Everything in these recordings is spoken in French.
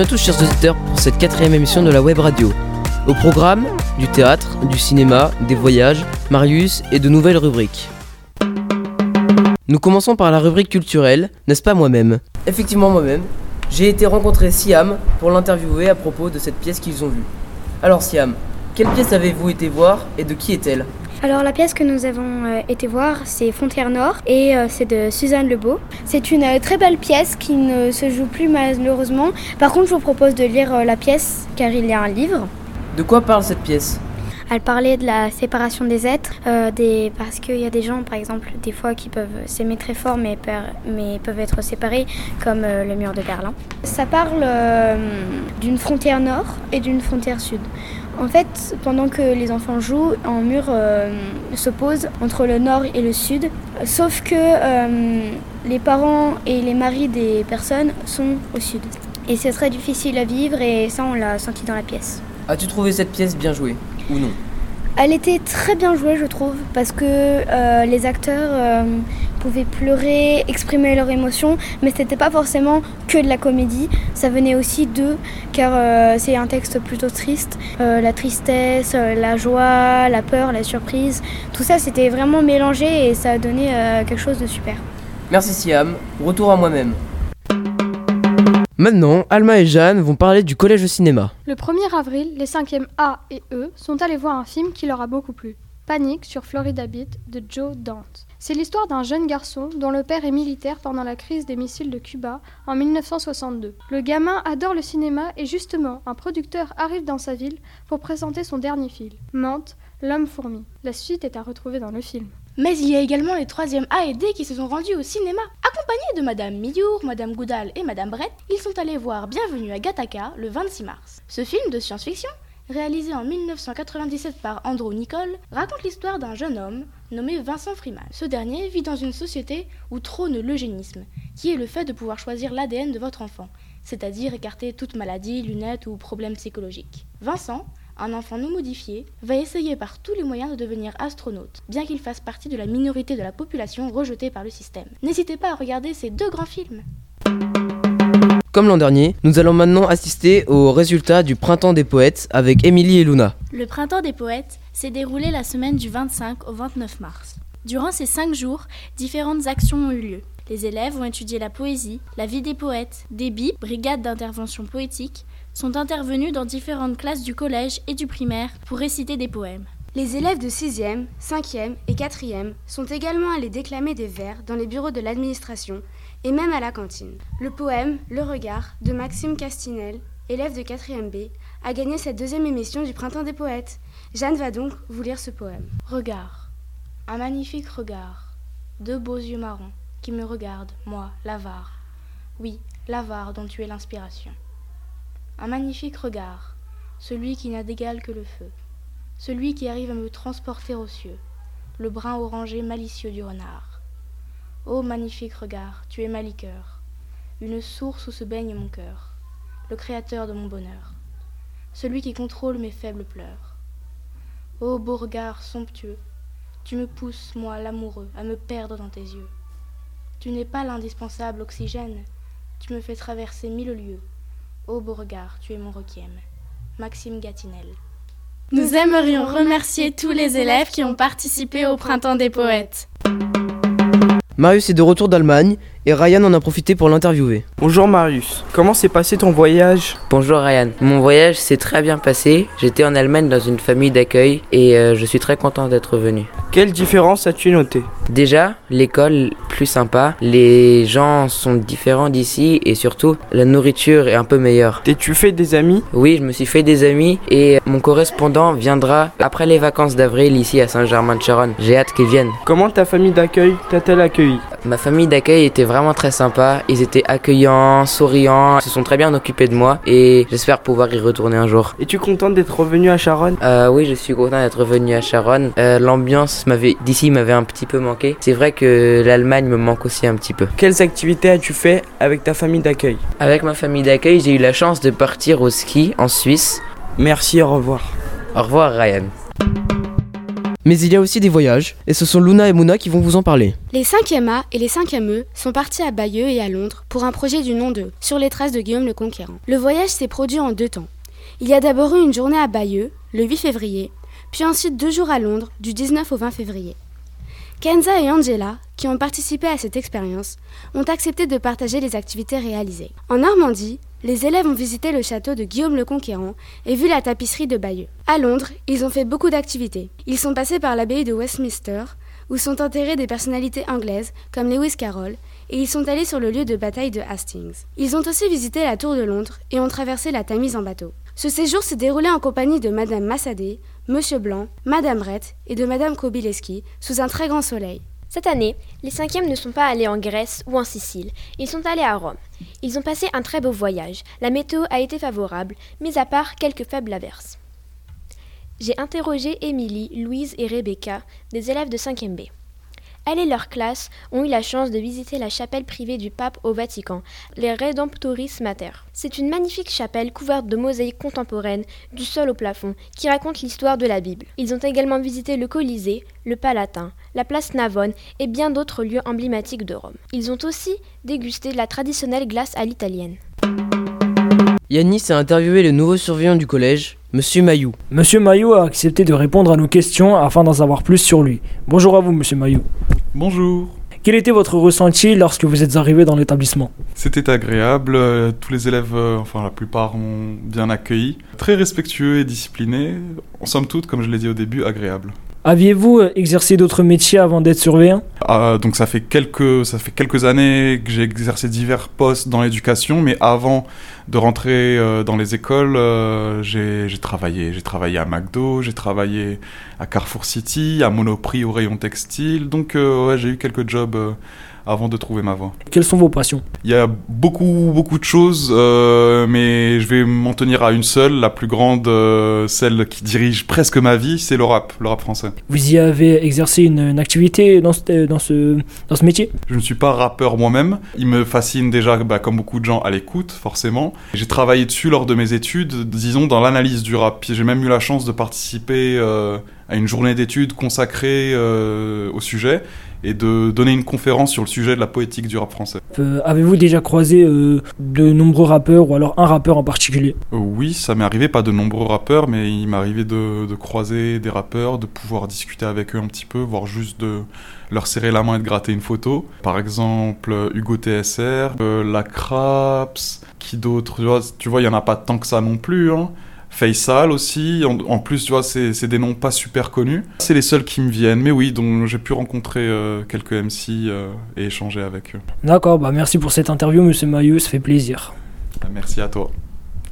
Bienvenue à tous chers auditeurs pour cette quatrième émission de la web radio. Au programme, du théâtre, du cinéma, des voyages, Marius et de nouvelles rubriques. Nous commençons par la rubrique culturelle, n'est-ce pas moi-même? Effectivement moi-même, j'ai été rencontrer Siam pour l'interviewer à propos de cette pièce qu'ils ont vue. Alors Siam, quelle pièce avez-vous été voir et de qui est-elle? Alors la pièce que nous avons euh, été voir, c'est Frontière Nord et euh, c'est de Suzanne Lebeau. C'est une euh, très belle pièce qui ne se joue plus malheureusement. Par contre, je vous propose de lire la pièce car il y a un livre. De quoi parle cette pièce? Elle parlait de la séparation des êtres, euh, des... parce qu'il y a des gens, par exemple, des fois qui peuvent s'aimer très fort mais, per- mais peuvent être séparés, comme euh, le mur de Berlin. Ça parle euh, d'une frontière nord et d'une frontière sud. En fait, pendant que les enfants jouent, un mur euh, s'oppose entre le nord et le sud, sauf que euh, les parents et les maris des personnes sont au sud. Et c'est très difficile à vivre et ça, on l'a senti dans la pièce. As-tu trouvé cette pièce bien jouée Ou non? Elle était très bien jouée, je trouve, parce que euh, les acteurs pouvaient pleurer, exprimer leurs émotions, mais c'était pas forcément que de la comédie. Ça venait aussi d'eux, car euh, c'est un texte plutôt triste. Euh, la tristesse, euh, la joie, la peur, la surprise, tout ça, c'était vraiment mélangé et ça a donné euh, quelque chose de super. Merci Siam, retour à moi-même. Maintenant, Alma et Jeanne vont parler du collège de cinéma. Le 1er avril, les 5e A et E sont allés voir un film qui leur a beaucoup plu. Panique sur Florida Beat de Joe Dante. C'est l'histoire d'un jeune garçon dont le père est militaire pendant la crise des missiles de Cuba en 1962. Le gamin adore le cinéma et justement, un producteur arrive dans sa ville pour présenter son dernier film, Mante, l'homme fourmi. La suite est à retrouver dans le film. Mais il y a également les 3e A et D qui se sont rendus au cinéma. Accompagnés de Madame Miyour, Madame Goudal et Madame Brett, ils sont allés voir Bienvenue à Gattaca le 26 mars. Ce film de science-fiction, réalisé en 1997 par Andrew Nicole, raconte l'histoire d'un jeune homme nommé Vincent Freeman. Ce dernier vit dans une société où trône l'eugénisme, qui est le fait de pouvoir choisir l'ADN de votre enfant, c'est-à-dire écarter toute maladie, lunettes ou problème psychologique. Vincent, un enfant non modifié, va essayer par tous les moyens de devenir astronaute, bien qu'il fasse partie de la minorité de la population rejetée par le système. N'hésitez pas à regarder ces deux grands films. Comme l'an dernier, nous allons maintenant assister aux résultats du Printemps des Poètes avec Émilie et Luna. Le Printemps des Poètes s'est déroulé la semaine du 25 au 29 mars. Durant ces cinq jours, différentes actions ont eu lieu. Les élèves ont étudié la poésie, la vie des poètes, des BIP, brigades d'intervention poétique, sont intervenus dans différentes classes du collège et du primaire pour réciter des poèmes. Les élèves de 6e, 5e et 4e sont également allés déclamer des vers dans les bureaux de l'administration et même à la cantine. Le poème Le Regard de Maxime Castinel, élève de 4e B, a gagné cette deuxième émission du Printemps des Poètes. Jeanne va donc vous lire ce poème. Regard. Un magnifique regard. Deux beaux yeux marrons qui me regardent, moi, l'avare. Oui, l'avare dont tu es l'inspiration. Un magnifique regard. Celui qui n'a d'égal que le feu. Celui qui arrive à me transporter aux cieux. Le brun orangé malicieux du renard. Ô magnifique regard, tu es ma liqueur. Une source où se baigne mon cœur. Le créateur de mon bonheur. Celui qui contrôle mes faibles pleurs. Ô beau regard somptueux, tu me pousses, moi l'amoureux, à me perdre dans tes yeux. Tu n'es pas l'indispensable oxygène, tu me fais traverser mille lieues. Ô beau regard, tu es mon requiem. Maxime Gatinel. Nous aimerions remercier tous les élèves qui ont participé au Printemps des Poètes. Marius est de retour d'Allemagne et Ryan en a profité pour l'interviewer. Bonjour Marius, comment s'est passé ton voyage Bonjour Ryan, mon voyage s'est très bien passé. J'étais en Allemagne dans une famille d'accueil et euh, je suis très content d'être venu. Quelle différence as-tu noté Déjà, l'école plus sympa, les gens sont différents d'ici et surtout la nourriture est un peu meilleure. T'es-tu fait des amis Oui, je me suis fait des amis et mon correspondant viendra après les vacances d'avril ici à Saint-Germain-de-Charonne. J'ai hâte qu'il vienne. Comment ta famille d'accueil t'a-t-elle accueilli? Ma famille d'accueil était vraiment très sympa. Ils étaient accueillants, souriants, ils se sont très bien occupés de moi et j'espère pouvoir y retourner un jour. Es-tu contente d'être revenu à Charonne Euh, oui, je suis content d'être venu à Charonne. Euh, L'ambiance m'avait d'ici m'avait un petit peu manqué. C'est vrai que l'Allemagne me manque aussi un petit peu. Quelles activités as-tu fait avec ta famille d'accueil? Avec ma famille d'accueil, j'ai eu la chance de partir au ski en Suisse. Merci, au revoir. Au revoir Ryan. Mais il y a aussi des voyages, et ce sont Luna et Mouna qui vont vous en parler. Les 5e A et les 5e E sont partis à Bayeux et à Londres pour un projet du nom de Sur les traces de Guillaume le Conquérant. Le voyage s'est produit en deux temps. Il y a d'abord eu une journée à Bayeux, le 8 février, puis ensuite deux jours à Londres, du 19 au 20 février. Kenza et Angela, qui ont participé à cette expérience, ont accepté de partager les activités réalisées. En Normandie, les élèves ont visité le château de Guillaume le Conquérant et vu la tapisserie de Bayeux. À Londres, ils ont fait beaucoup d'activités. Ils sont passés par l'abbaye de Westminster, où sont enterrées des personnalités anglaises comme Lewis Carroll, et ils sont allés sur le lieu de bataille de Hastings. Ils ont aussi visité la tour de Londres et ont traversé la Tamise en bateau. Ce séjour s'est déroulé en compagnie de Madame Massadé, Monsieur Blanc, Madame Brett et de Madame Kobileski sous un très grand soleil. Cette année, les cinquièmes ne sont pas allés en Grèce ou en Sicile, ils sont allés à Rome. Ils ont passé un très beau voyage, la météo a été favorable, mis à part quelques faibles averses. J'ai interrogé Émilie, Louise et Rebecca, des élèves de 5e B. Elle et leur classe ont eu la chance de visiter la chapelle privée du pape au Vatican, les Redemptoris Mater. C'est une magnifique chapelle couverte de mosaïques contemporaines du sol au plafond qui raconte l'histoire de la Bible. Ils ont également visité le Colisée, le Palatin, la place Navone et bien d'autres lieux emblématiques de Rome. Ils ont aussi dégusté la traditionnelle glace à l'italienne. Yanis a interviewé le nouveau surveillant du collège, Monsieur Mayou. Monsieur Mayou a accepté de répondre à nos questions afin d'en savoir plus sur lui. Bonjour à vous, Monsieur Mayou. Bonjour. Quel était votre ressenti lorsque vous êtes arrivé dans l'établissement? C'était agréable, euh, tous les élèves, euh, enfin la plupart, m'ont bien accueilli. Très respectueux et disciplinés, en somme toute, comme je l'ai dit au début, agréable. Aviez-vous euh, exercé d'autres métiers avant d'être surveillant? Ah, donc ça fait quelques, ça fait quelques années que j'ai exercé divers postes dans l'éducation, mais avant de rentrer euh, dans les écoles, euh, j'ai travaillé. J'ai travaillé à McDo, j'ai travaillé à Carrefour City, à Monoprix au rayon textile. Donc euh, ouais, j'ai eu quelques jobs euh, avant de trouver ma voie. Quelles sont vos passions? Il y a beaucoup, beaucoup de choses, euh, mais je vais m'en tenir à une seule, la plus grande, euh, celle qui dirige presque ma vie, c'est le rap, le rap français. Vous y avez exercé une, une activité dans ce, dans, ce, dans ce métier? Je ne suis pas rappeur moi-même. Il me fascine déjà, bah, comme beaucoup de gens, à l'écoute, forcément. J'ai travaillé dessus lors de mes études, disons, dans l'analyse du rap. J'ai même eu la chance de participer euh, à une journée d'études consacrée au sujet et de donner une conférence sur le sujet de la poétique du rap français. Euh, Avez-vous déjà croisé euh, de nombreux rappeurs ou alors un rappeur en particulier? Euh, oui, ça m'est arrivé, pas de nombreux rappeurs, mais il m'est arrivé de, de croiser des rappeurs, de pouvoir discuter avec eux un petit peu, voire juste de leur serrer la main et de gratter une photo. Par exemple, Hugo TSR, La Craps, qui d'autre? Tu vois, il y en a pas tant que ça non plus. Hein. Faisal aussi, en, en plus, tu vois, c'est des noms pas super connus. C'est les seuls qui me viennent, mais oui, donc j'ai pu rencontrer euh, quelques MC euh, et échanger avec eux. D'accord, bah merci pour cette interview, Monsieur Maillot, ça fait plaisir. Merci à toi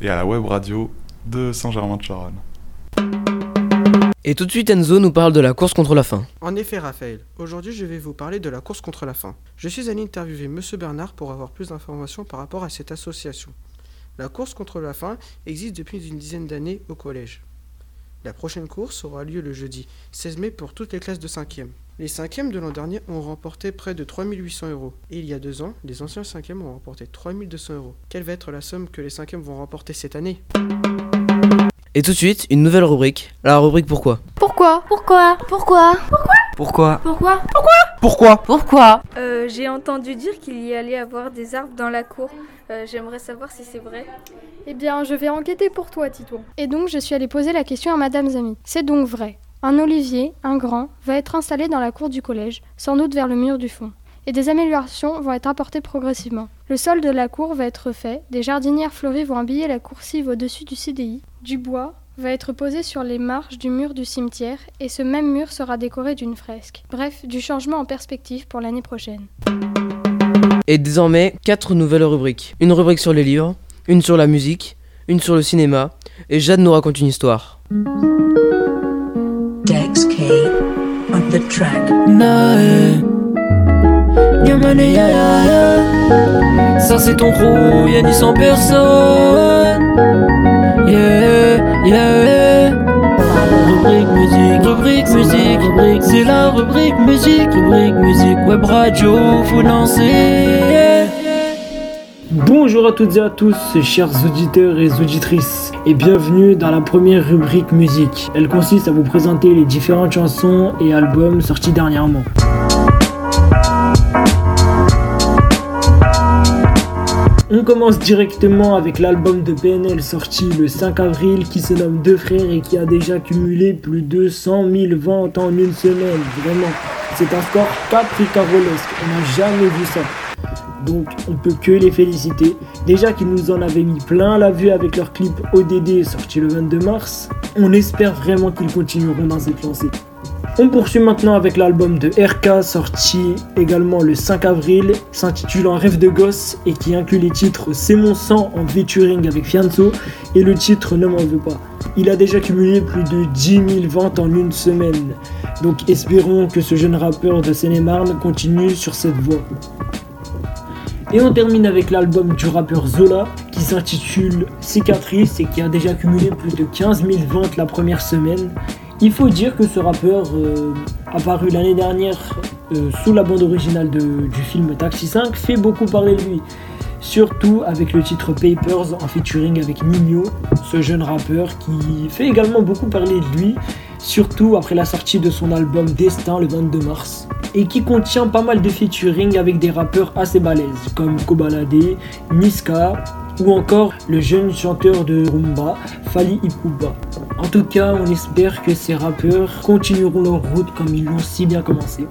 et à la web radio de Saint-Germain-de-Charonne. Et tout de suite Enzo nous parle de la course contre la faim. En effet, Raphaël, aujourd'hui je vais vous parler de la course contre la faim. Je suis allé interviewer Monsieur Bernard pour avoir plus d'informations par rapport à cette association. La course contre la faim existe depuis une dizaine d'années au collège. La prochaine course aura lieu le jeudi 16 mai pour toutes les classes de 5e. Les 5e de l'an dernier ont remporté près de 3800 euros. Et il y a deux ans, les anciens 5e ont remporté 3200 euros. Quelle va être la somme que les 5e vont remporter cette année? Et tout de suite, une nouvelle rubrique. La rubrique pourquoi Pourquoi Pourquoi Pourquoi Pourquoi Pourquoi Pourquoi Pourquoi Euh, J'ai entendu dire qu'il y allait avoir des arbres dans la cour. Euh, J'aimerais savoir si c'est vrai. Eh bien, je vais enquêter pour toi, Tito. Et donc, je suis allée poser la question à Madame Zami. C'est donc vrai. Un olivier, un grand, va être installé dans la cour du collège, sans doute vers le mur du fond. Et des améliorations vont être apportées progressivement. Le sol de la cour va être fait, des jardinières fleuries vont habiller la coursive au-dessus du CDI, du bois va être posé sur les marches du mur du cimetière, et ce même mur sera décoré d'une fresque. Bref, du changement en perspective pour l'année prochaine. Et désormais, quatre nouvelles rubriques. Une rubrique sur les livres, une sur la musique, une sur le cinéma, et Jade nous raconte une histoire. Dex K on the track. Ça c'est ton crew, y'a ni sans personne. Yeah, yeah. Rubrique musique, rubrique musique, rubrique, c'est la rubrique musique, rubrique musique, web radio, faut lancer. Bonjour à toutes et à tous, chers auditeurs et auditrices, et bienvenue dans la première rubrique musique. Elle consiste à vous présenter les différentes chansons et albums sortis dernièrement. On commence directement avec l'album de PNL sorti le 5 avril qui se nomme Deux Frères et qui a déjà cumulé plus de 100 000 ventes en une semaine. Vraiment, c'est un score capricarolesque, on n'a jamais vu ça. Donc on peut que les féliciter. Déjà qu'ils nous en avaient mis plein la vue avec leur clip ODD sorti le 22 mars, on espère vraiment qu'ils continueront dans cette lancée. On poursuit maintenant avec l'album de RK sorti également le 5 avril, s'intitulant Rêve de gosse et qui inclut les titres C'est mon sang en featuring avec Fianso et le titre Ne m'en veux pas. Il a déjà cumulé plus de 10 000 ventes en une semaine. Donc espérons que ce jeune rappeur de Seine-et-Marne continue sur cette voie. Et on termine avec l'album du rappeur Zola qui s'intitule Cicatrice et qui a déjà cumulé plus de 15 000 ventes la première semaine. Il faut dire que ce rappeur, euh, apparu l'année dernière euh, sous la bande originale du film Taxi 5, fait beaucoup parler de lui. Surtout avec le titre Papers en featuring avec Nino, ce jeune rappeur qui fait également beaucoup parler de lui, surtout après la sortie de son album Destin le 22 mars, et qui contient pas mal de featuring avec des rappeurs assez balèzes comme Kobalade, Niska, ou encore le jeune chanteur de rumba, Fali Ipuba. En tout cas, on espère que ces rappeurs continueront leur route comme ils l'ont si bien commencé.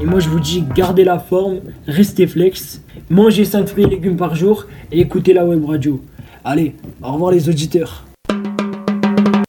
Et moi je vous dis, gardez la forme, restez flex, mangez 5 fruits et légumes par jour et écoutez la web radio. Allez, au revoir les auditeurs.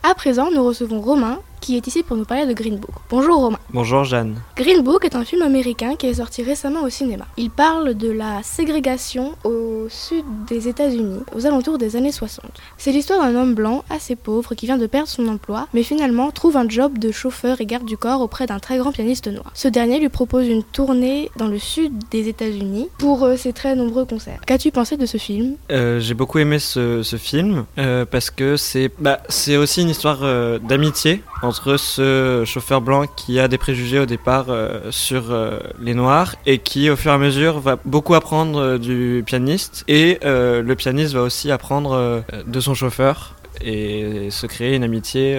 À présent, nous recevons Romain qui est ici pour nous parler de Green Book. Bonjour Romain. Bonjour Jeanne. Green Book est un film américain qui est sorti récemment au cinéma. Il parle de la ségrégation au sud des États-Unis, aux alentours des années 60. C'est l'histoire d'un homme blanc assez pauvre qui vient de perdre son emploi, mais finalement trouve un job de chauffeur et garde du corps auprès d'un très grand pianiste noir. Ce dernier lui propose une tournée dans le sud des États-Unis pour euh, ses très nombreux concerts. Qu'as-tu pensé de ce film? Euh, J'ai beaucoup aimé ce, film euh, parce que c'est bah, aussi une histoire d'amitié entre ce chauffeur blanc qui a des préjugés au départ euh, sur euh, les noirs et qui au fur et à mesure va beaucoup apprendre euh, du pianiste et le pianiste va aussi apprendre de son chauffeur et se créer une amitié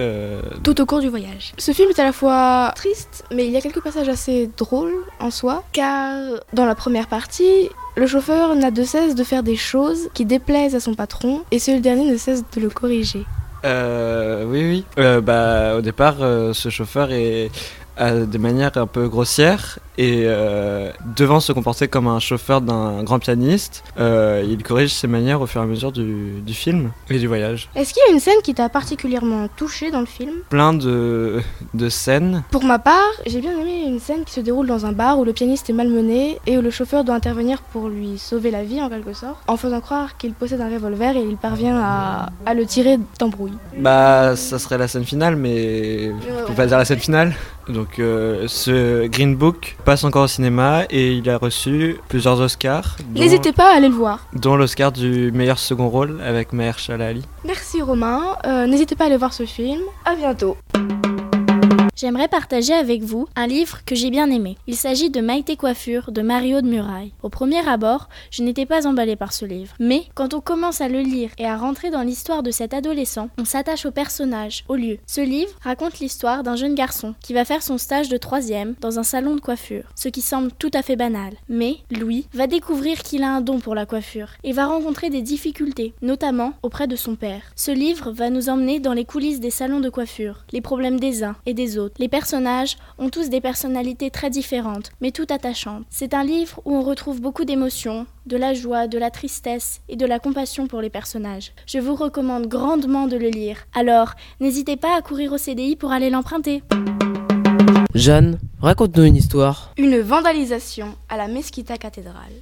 tout au cours du voyage. Ce film est à la fois triste, mais il y a quelques passages assez drôles en soi, car dans la première partie, le chauffeur n'a de cesse de faire des choses qui déplaisent à son patron, et ce dernier ne cesse de le corriger. Euh, oui, oui. Euh, bah, au départ, euh, ce chauffeur est à des manières un peu grossières et euh, devant se comporter comme un chauffeur d'un grand pianiste, euh, il corrige ses manières au fur et à mesure du, du film et du voyage. Est-ce qu'il y a une scène qui t'a particulièrement touché dans le film? Plein de, de scènes. Pour ma part, j'ai bien aimé une scène qui se déroule dans un bar où le pianiste est malmené et où le chauffeur doit intervenir pour lui sauver la vie en quelque sorte, en faisant croire qu'il possède un revolver et il parvient à, à le tirer d'embrouille. Bah, ça serait la scène finale, mais pas dire la scène finale. Donc, euh, ce Green Book passe encore au cinéma et il a reçu plusieurs Oscars. N'hésitez pas à aller le voir. Dont l'Oscar du meilleur second rôle avec Mahershala Ali. Merci Romain. Euh, n'hésitez pas à aller voir ce film. À bientôt. J'aimerais partager avec vous un livre que j'ai bien aimé. Il s'agit de Maïté Coiffure de Mario de Muraille. Au premier abord, je n'étais pas emballée par ce livre. Mais quand on commence à le lire et à rentrer dans l'histoire de cet adolescent, on s'attache au personnage, au lieu. Ce livre raconte l'histoire d'un jeune garçon qui va faire son stage de troisième dans un salon de coiffure, ce qui semble tout à fait banal. Mais Louis va découvrir qu'il a un don pour la coiffure et va rencontrer des difficultés, notamment auprès de son père. Ce livre va nous emmener dans les coulisses des salons de coiffure, les problèmes des uns et des autres les personnages ont tous des personnalités très différentes, mais toutes attachantes. C'est un livre où on retrouve beaucoup d'émotions, de la joie, de la tristesse et de la compassion pour les personnages. Je vous recommande grandement de le lire. Alors, n'hésitez pas à courir au CDI pour aller l'emprunter. Jeanne, raconte-nous une histoire. Une vandalisation à la Mesquita cathédrale.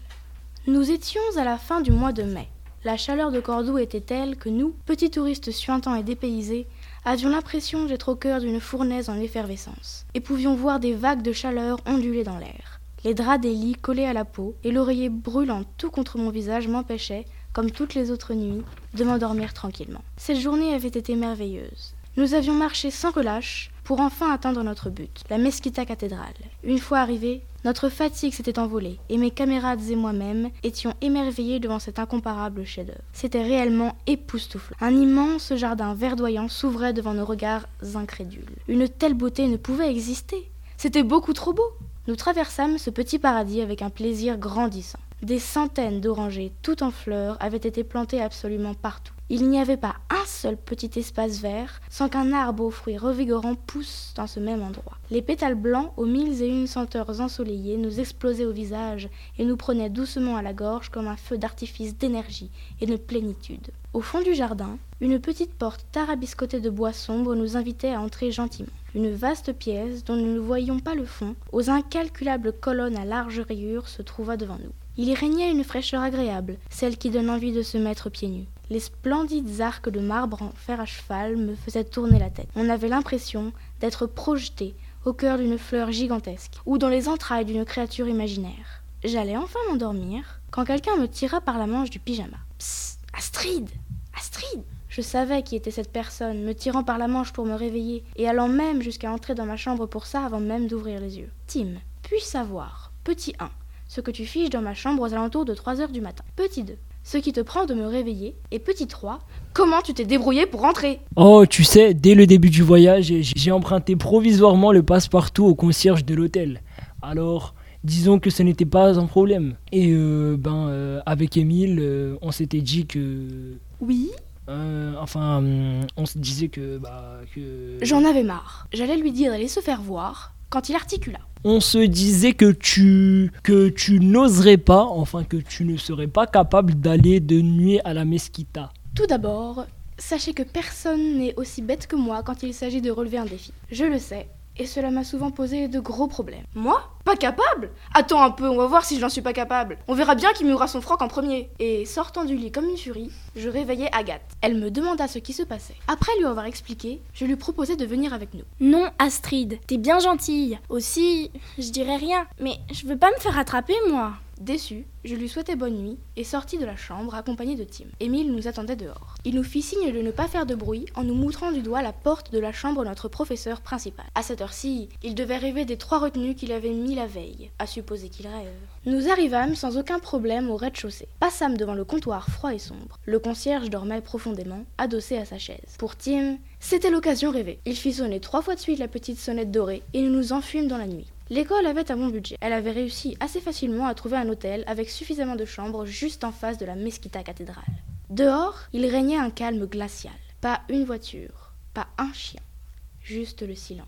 Nous étions à la fin du mois de mai. La chaleur de Cordoue était telle que nous, petits touristes suintants et dépaysés, avions l'impression d'être au cœur d'une fournaise en effervescence, et pouvions voir des vagues de chaleur onduler dans l'air. Les draps des lits collés à la peau et l'oreiller brûlant tout contre mon visage m'empêchaient, comme toutes les autres nuits, de m'endormir tranquillement. Cette journée avait été merveilleuse. Nous avions marché sans relâche pour enfin atteindre notre but, la Mesquita cathédrale. Une fois arrivés, Notre fatigue s'était envolée, et mes camarades et moi-même étions émerveillés devant cet incomparable chef-d'œuvre. C'était réellement époustouflant. Un immense jardin verdoyant s'ouvrait devant nos regards incrédules. Une telle beauté ne pouvait exister. C'était beaucoup trop beau. Nous traversâmes ce petit paradis avec un plaisir grandissant. Des centaines d'orangers, tout en fleurs, avaient été plantés absolument partout. Il n'y avait pas un seul petit espace vert sans qu'un arbre aux fruits revigorants pousse dans ce même endroit. Les pétales blancs, aux mille et une senteurs ensoleillées, nous explosaient au visage et nous prenaient doucement à la gorge comme un feu d'artifice d'énergie et de plénitude. Au fond du jardin, une petite porte tarabiscotée de bois sombre nous invitait à entrer gentiment. Une vaste pièce, dont nous ne voyions pas le fond, aux incalculables colonnes à larges rayures, se trouva devant nous. Il y régnait une fraîcheur agréable, celle qui donne envie de se mettre pieds nus. Les splendides arcs de marbre en fer à cheval me faisaient tourner la tête. On avait l'impression d'être projeté au cœur d'une fleur gigantesque, ou dans les entrailles d'une créature imaginaire. J'allais enfin m'endormir quand quelqu'un me tira par la manche du pyjama. Psst, Astrid Astrid Je savais qui était cette personne, me tirant par la manche pour me réveiller, et allant même jusqu'à entrer dans ma chambre pour ça avant même d'ouvrir les yeux. Tim, puis savoir, petit 1, ce que tu fiches dans ma chambre aux alentours de 3 heures du matin. Petit 2, ce qui te prend de me réveiller. Et petit 3, comment tu t'es débrouillé pour rentrer Oh, tu sais, dès le début du voyage, j'ai emprunté provisoirement le passe-partout au concierge de l'hôtel. Alors, disons que ce n'était pas un problème. Et euh, ben, euh, avec Émile, euh, on s'était dit que. Oui euh, enfin, hum, on se disait que. Bah, que... J'en avais marre. J'allais lui dire d'aller se faire voir quand il articula. On se disait que tu que tu n'oserais pas, enfin que tu ne serais pas capable d'aller de nuit à la mesquita. Tout d'abord, sachez que personne n'est aussi bête que moi quand il s'agit de relever un défi. Je le sais, et cela m'a souvent posé de gros problèmes. Moi Pas capable Attends un peu, on va voir si je n'en suis pas capable. On verra bien qui mourra son froc en premier. Et sortant du lit comme une furie, je réveillai Agathe. Elle me demanda ce qui se passait. Après lui avoir expliqué, je lui proposai de venir avec nous. Non, Astrid, t'es bien gentille. Aussi, je dirais rien, mais je veux pas me faire attraper, moi. Déçu, je lui souhaitai bonne nuit et sortis de la chambre accompagné de Tim. Émile nous attendait dehors. Il nous fit signe de ne pas faire de bruit en nous montrant du doigt la porte de la chambre de notre professeur principal. À cette heure-ci, il devait rêver des trois retenues qu'il avait mis la veille, à supposer qu'il rêve. Nous arrivâmes sans aucun problème au rez-de-chaussée. Passâmes devant le comptoir froid et sombre. Le concierge dormait profondément, adossé à sa chaise. Pour Tim, c'était l'occasion rêvée. Il fit sonner trois fois de suite la petite sonnette dorée et nous nous enfuîmes dans la nuit. L'école avait un bon budget. Elle avait réussi assez facilement à trouver un hôtel avec suffisamment de chambres juste en face de la Mesquita cathédrale. Dehors, il régnait un calme glacial. Pas une voiture, pas un chien, juste le silence.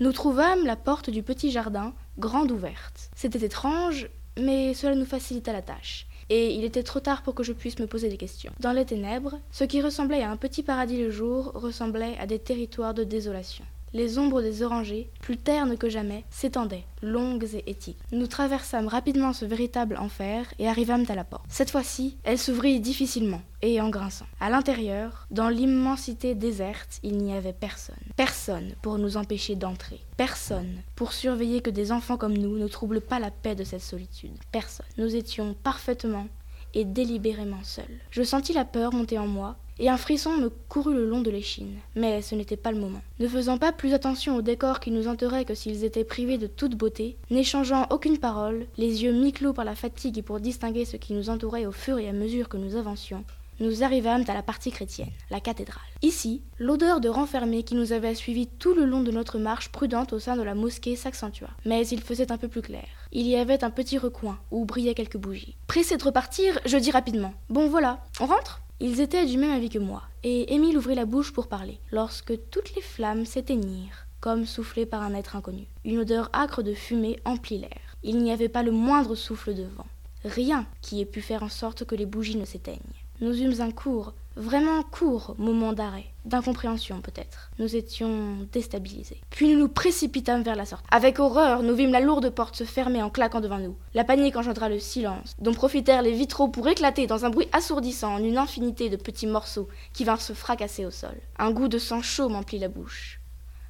Nous trouvâmes la porte du petit jardin grande ouverte. C'était étrange, mais cela nous facilita la tâche. Et il était trop tard pour que je puisse me poser des questions. Dans les ténèbres, ce qui ressemblait à un petit paradis le jour ressemblait à des territoires de désolation. Les ombres des orangers, plus ternes que jamais, s'étendaient, longues et étiques. Nous traversâmes rapidement ce véritable enfer et arrivâmes à la porte. Cette fois-ci, elle s'ouvrit difficilement et en grinçant. À l'intérieur, dans l'immensité déserte, il n'y avait personne. Personne pour nous empêcher d'entrer. Personne pour surveiller que des enfants comme nous ne troublent pas la paix de cette solitude. Personne. Nous étions parfaitement et délibérément seuls. Je sentis la peur monter en moi et un frisson me courut le long de l'échine. Mais ce n'était pas le moment. Ne faisant pas plus attention aux décors qui nous entouraient que s'ils étaient privés de toute beauté, n'échangeant aucune parole, les yeux mi-clos par la fatigue et pour distinguer ce qui nous entourait au fur et à mesure que nous avancions, nous arrivâmes à la partie chrétienne, la cathédrale. Ici, l'odeur de renfermé qui nous avait suivis tout le long de notre marche prudente au sein de la mosquée s'accentua. Mais il faisait un peu plus clair. Il y avait un petit recoin où brillaient quelques bougies. Pressé de repartir, je dis rapidement Bon voilà, on rentre? Ils étaient du même avis que moi, et Émile ouvrit la bouche pour parler, lorsque toutes les flammes s'éteignirent, comme soufflées par un être inconnu. Une odeur âcre de fumée emplit l'air. Il n'y avait pas le moindre souffle de vent. Rien qui ait pu faire en sorte que les bougies ne s'éteignent. Nous eûmes un court, vraiment court moment d'arrêt, d'incompréhension peut-être. Nous étions déstabilisés. Puis nous nous précipitâmes vers la sortie. Avec horreur, nous vîmes la lourde porte se fermer en claquant devant nous. La panique engendra le silence, dont profitèrent les vitraux pour éclater dans un bruit assourdissant en une infinité de petits morceaux qui vinrent se fracasser au sol. Un goût de sang chaud m'emplit la bouche.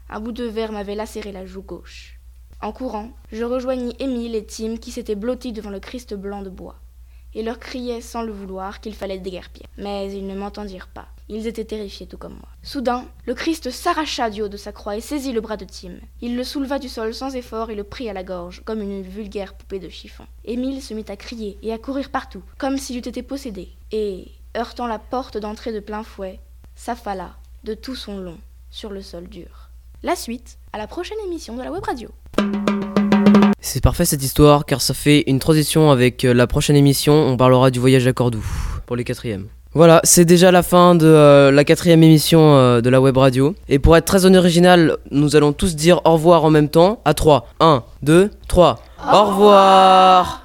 Un bout de verre m'avait lacéré la joue gauche. En courant, je rejoignis Émile et Tim qui s'étaient blottis devant le Christ blanc de bois. Et leur criai sans le vouloir qu'il fallait déguerpir. Mais ils ne m'entendirent pas. Ils étaient terrifiés tout comme moi. Soudain, le Christ s'arracha du haut de sa croix et saisit le bras de Tim. Il le souleva du sol sans effort et le prit à la gorge, comme une vulgaire poupée de chiffon. Émile se mit à crier et à courir partout, comme s'il eût été possédé, et, heurtant la porte d'entrée de plein fouet, s'affala de tout son long sur le sol dur. La suite à la prochaine émission de la web radio. C'est parfait cette histoire car ça fait une transition avec euh, la prochaine émission. On parlera du voyage à Cordoue pour les quatrièmes. Voilà, c'est déjà la fin de euh, la quatrième émission euh, de la web radio. Et pour être très original, nous allons tous dire au revoir en même temps. À 3. 1, 2, 3. Au revoir